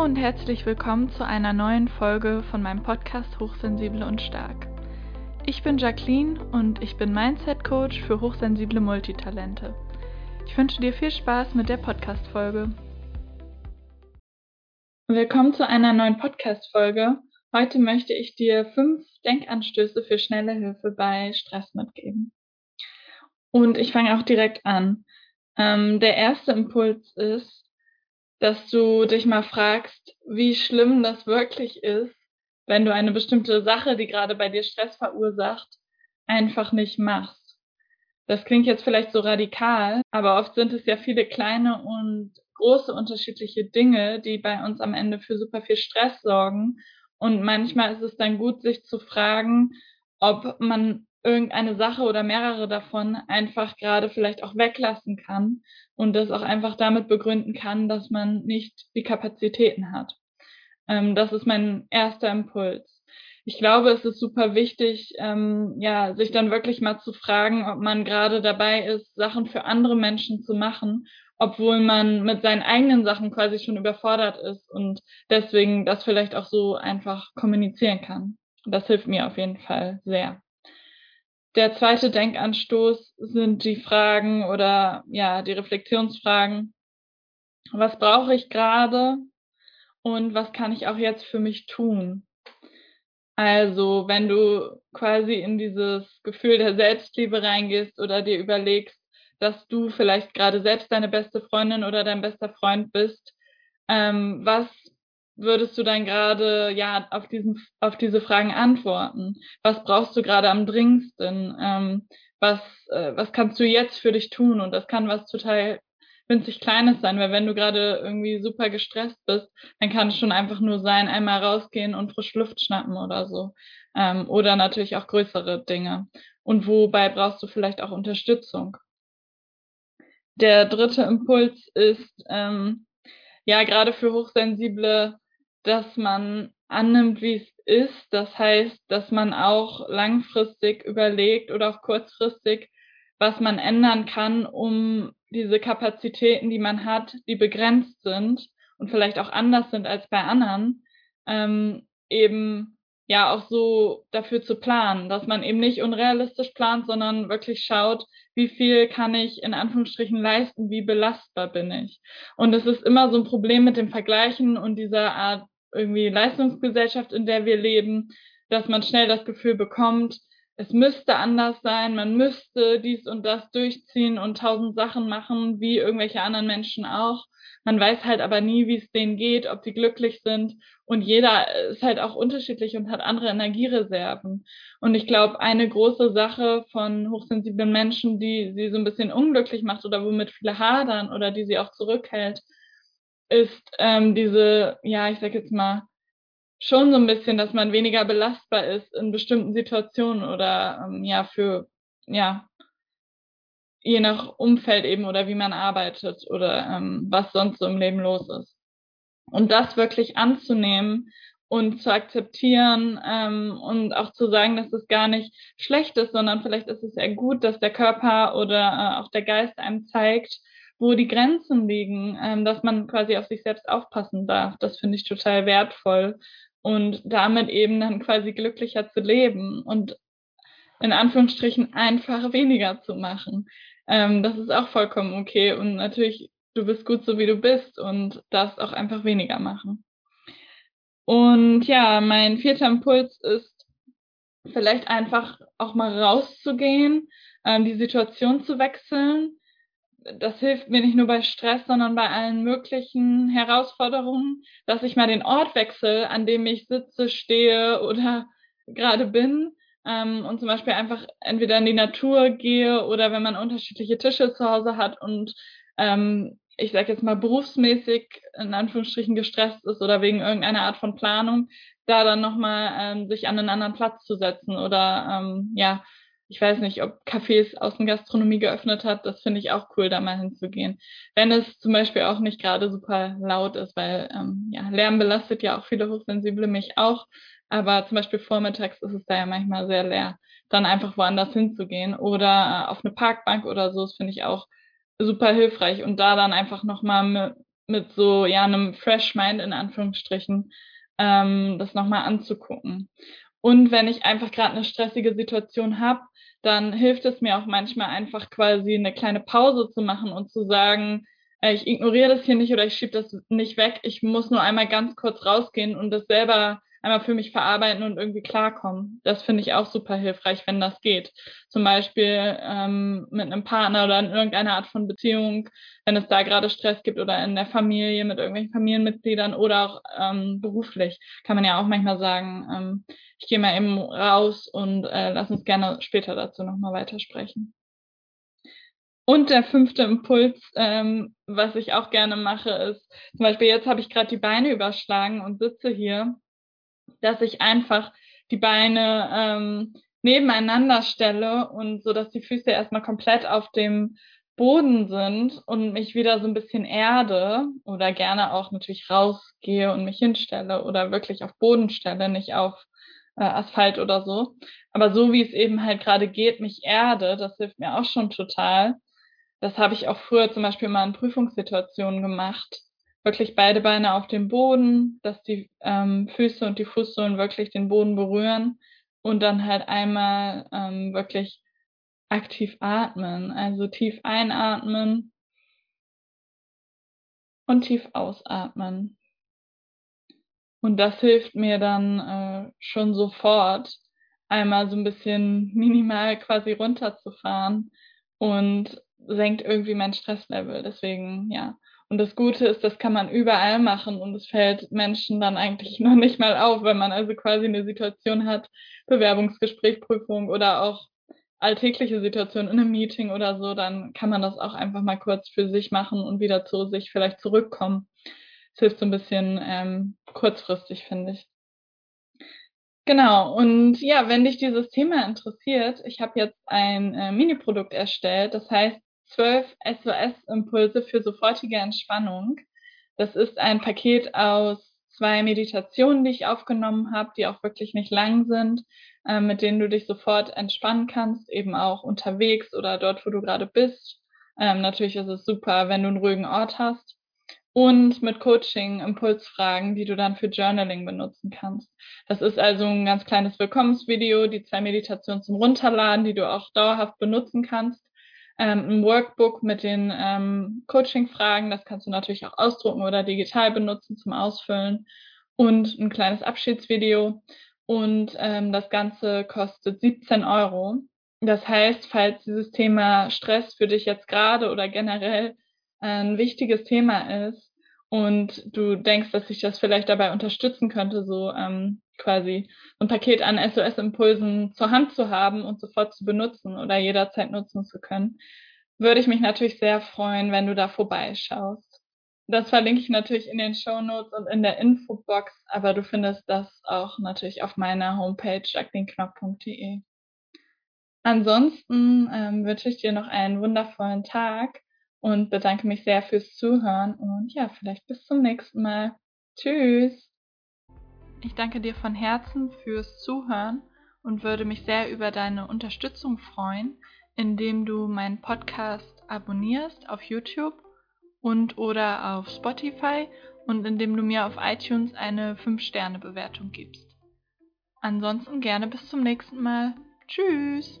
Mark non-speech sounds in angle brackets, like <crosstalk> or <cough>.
Hallo und herzlich willkommen zu einer neuen Folge von meinem Podcast Hochsensible und Stark. Ich bin Jacqueline und ich bin Mindset Coach für hochsensible Multitalente. Ich wünsche dir viel Spaß mit der Podcast-Folge. Willkommen zu einer neuen Podcast-Folge. Heute möchte ich dir fünf Denkanstöße für schnelle Hilfe bei Stress mitgeben. Und ich fange auch direkt an. Ähm, der erste Impuls ist, dass du dich mal fragst, wie schlimm das wirklich ist, wenn du eine bestimmte Sache, die gerade bei dir Stress verursacht, einfach nicht machst. Das klingt jetzt vielleicht so radikal, aber oft sind es ja viele kleine und große unterschiedliche Dinge, die bei uns am Ende für super viel Stress sorgen. Und manchmal ist es dann gut, sich zu fragen, ob man irgendeine Sache oder mehrere davon einfach gerade vielleicht auch weglassen kann und das auch einfach damit begründen kann, dass man nicht die Kapazitäten hat. Ähm, das ist mein erster Impuls. Ich glaube, es ist super wichtig, ähm, ja, sich dann wirklich mal zu fragen, ob man gerade dabei ist, Sachen für andere Menschen zu machen, obwohl man mit seinen eigenen Sachen quasi schon überfordert ist und deswegen das vielleicht auch so einfach kommunizieren kann. Das hilft mir auf jeden Fall sehr. Der zweite Denkanstoß sind die Fragen oder ja, die Reflexionsfragen. Was brauche ich gerade und was kann ich auch jetzt für mich tun? Also, wenn du quasi in dieses Gefühl der Selbstliebe reingehst oder dir überlegst, dass du vielleicht gerade selbst deine beste Freundin oder dein bester Freund bist, ähm, was würdest du dann gerade ja auf diesen auf diese Fragen antworten? Was brauchst du gerade am dringendsten? Ähm, was äh, was kannst du jetzt für dich tun? Und das kann was total winzig Kleines sein, weil wenn du gerade irgendwie super gestresst bist, dann kann es schon einfach nur sein, einmal rausgehen und frisch Luft schnappen oder so. Ähm, oder natürlich auch größere Dinge. Und wobei brauchst du vielleicht auch Unterstützung? Der dritte Impuls ist, ähm, ja, gerade für Hochsensible dass man annimmt, wie es ist. Das heißt, dass man auch langfristig überlegt oder auch kurzfristig, was man ändern kann, um diese Kapazitäten, die man hat, die begrenzt sind und vielleicht auch anders sind als bei anderen, ähm, eben ja auch so dafür zu planen, dass man eben nicht unrealistisch plant, sondern wirklich schaut, wie viel kann ich in Anführungsstrichen leisten, wie belastbar bin ich. Und es ist immer so ein Problem mit dem Vergleichen und dieser Art irgendwie Leistungsgesellschaft, in der wir leben, dass man schnell das Gefühl bekommt, es müsste anders sein, man müsste dies und das durchziehen und tausend Sachen machen, wie irgendwelche anderen Menschen auch. Man weiß halt aber nie, wie es denen geht, ob die glücklich sind. Und jeder ist halt auch unterschiedlich und hat andere Energiereserven. Und ich glaube, eine große Sache von hochsensiblen Menschen, die sie so ein bisschen unglücklich macht oder womit viele hadern oder die sie auch zurückhält, ist ähm, diese, ja, ich sag jetzt mal, schon so ein bisschen, dass man weniger belastbar ist in bestimmten Situationen oder ähm, ja, für, ja, je nach Umfeld eben oder wie man arbeitet oder ähm, was sonst so im Leben los ist. Und das wirklich anzunehmen und zu akzeptieren ähm, und auch zu sagen, dass es gar nicht schlecht ist, sondern vielleicht ist es eher gut, dass der Körper oder äh, auch der Geist einem zeigt, wo die Grenzen liegen, ähm, dass man quasi auf sich selbst aufpassen darf. Das finde ich total wertvoll und damit eben dann quasi glücklicher zu leben und in Anführungsstrichen einfach weniger zu machen. Ähm, das ist auch vollkommen okay und natürlich, du bist gut so wie du bist und darfst auch einfach weniger machen. Und ja, mein vierter Impuls ist vielleicht einfach auch mal rauszugehen, ähm, die Situation zu wechseln das hilft mir nicht nur bei Stress, sondern bei allen möglichen Herausforderungen, dass ich mal den Ort wechsle, an dem ich sitze, stehe oder <laughs> gerade bin. Ähm, und zum Beispiel einfach entweder in die Natur gehe oder wenn man unterschiedliche Tische zu Hause hat und ähm, ich sage jetzt mal berufsmäßig in Anführungsstrichen gestresst ist oder wegen irgendeiner Art von Planung, da dann nochmal ähm, sich an einen anderen Platz zu setzen oder ähm, ja, ich weiß nicht, ob Cafés Außengastronomie geöffnet hat, das finde ich auch cool, da mal hinzugehen. Wenn es zum Beispiel auch nicht gerade super laut ist, weil ähm, ja, Lärm belastet ja auch viele Hochsensible, mich auch. Aber zum Beispiel vormittags ist es da ja manchmal sehr leer. Dann einfach woanders hinzugehen oder äh, auf eine Parkbank oder so, das finde ich auch super hilfreich. Und da dann einfach nochmal mit, mit so ja einem Fresh Mind in Anführungsstrichen ähm, das nochmal anzugucken. Und wenn ich einfach gerade eine stressige Situation habe, dann hilft es mir auch manchmal einfach quasi eine kleine Pause zu machen und zu sagen, äh, ich ignoriere das hier nicht oder ich schiebe das nicht weg. Ich muss nur einmal ganz kurz rausgehen und das selber einmal für mich verarbeiten und irgendwie klarkommen. Das finde ich auch super hilfreich, wenn das geht. Zum Beispiel ähm, mit einem Partner oder in irgendeiner Art von Beziehung, wenn es da gerade Stress gibt oder in der Familie mit irgendwelchen Familienmitgliedern oder auch ähm, beruflich, kann man ja auch manchmal sagen, ähm, ich gehe mal eben raus und äh, lass uns gerne später dazu nochmal weitersprechen. Und der fünfte Impuls, ähm, was ich auch gerne mache, ist, zum Beispiel jetzt habe ich gerade die Beine überschlagen und sitze hier dass ich einfach die Beine ähm, nebeneinander stelle und so, dass die Füße erstmal komplett auf dem Boden sind und mich wieder so ein bisschen erde oder gerne auch natürlich rausgehe und mich hinstelle oder wirklich auf Boden stelle, nicht auf äh, Asphalt oder so. Aber so wie es eben halt gerade geht, mich erde, das hilft mir auch schon total. Das habe ich auch früher zum Beispiel mal in Prüfungssituationen gemacht, wirklich beide Beine auf dem Boden, dass die ähm, Füße und die Fußsohlen wirklich den Boden berühren und dann halt einmal ähm, wirklich aktiv atmen, also tief einatmen und tief ausatmen. Und das hilft mir dann äh, schon sofort, einmal so ein bisschen <laughs> minimal quasi runterzufahren und senkt irgendwie mein Stresslevel. Deswegen, ja, und das Gute ist, das kann man überall machen und es fällt Menschen dann eigentlich <laughs> noch nicht mal auf, wenn man also quasi eine Situation hat, Bewerbungsgespräch, Prüfung oder auch alltägliche Situation in einem Meeting oder so, dann kann man das auch einfach mal kurz für sich machen und wieder zu sich vielleicht zurückkommen. Es hilft so ein bisschen ähm, kurzfristig, finde ich. Genau, und ja, wenn dich dieses Thema interessiert, ich habe jetzt ein äh, Mini-Produkt erstellt, das heißt zwölf SOS-Impulse für sofortige Entspannung. Das ist ein Paket aus zwei Meditationen, die ich aufgenommen habe, die auch wirklich nicht lang sind, äh, mit denen du dich sofort entspannen kannst, eben auch unterwegs oder dort, wo du gerade bist. Ähm, natürlich ist es super, wenn du einen ruhigen Ort hast. Und mit Coaching, Impulsfragen, die du dann für Journaling benutzen kannst. Das ist also ein ganz kleines Willkommensvideo, die zwei Meditationen zum Runterladen, die du auch dauerhaft benutzen kannst ähm, ein Workbook mit den ähm, Coaching-Fragen. Das kannst du natürlich auch ausdrucken oder digital benutzen zum Ausfüllen. Und ein kleines Abschiedsvideo. Und ähm, das Ganze kostet 17 Euro. Das heißt, falls dieses Thema Stress für dich jetzt gerade oder generell ein wichtiges Thema ist, und du denkst, dass sich das vielleicht dabei unterstützen könnte, so ähm, quasi ein Paket an SOS-Impulsen zur Hand zu haben und sofort zu benutzen oder jederzeit nutzen zu können, würde ich mich natürlich sehr freuen, wenn du da vorbeischaust. Das verlinke ich natürlich in den Show Notes und in der Infobox, aber du findest das auch natürlich auf meiner Homepage jacquelinknopf.de. Ansonsten ähm, wünsche ich dir noch einen wundervollen Tag und bedanke mich sehr fürs Zuhören und ja, vielleicht bis zum nächsten Mal. Tschüss! Ich danke dir von Herzen fürs Zuhören und würde mich sehr über deine Unterstützung freuen, indem du meinen Podcast abonnierst auf YouTube und oder auf Spotify und indem du mir auf iTunes eine 5-Sterne-Bewertung gibst. Ansonsten gerne bis zum nächsten Mal. Tschüss!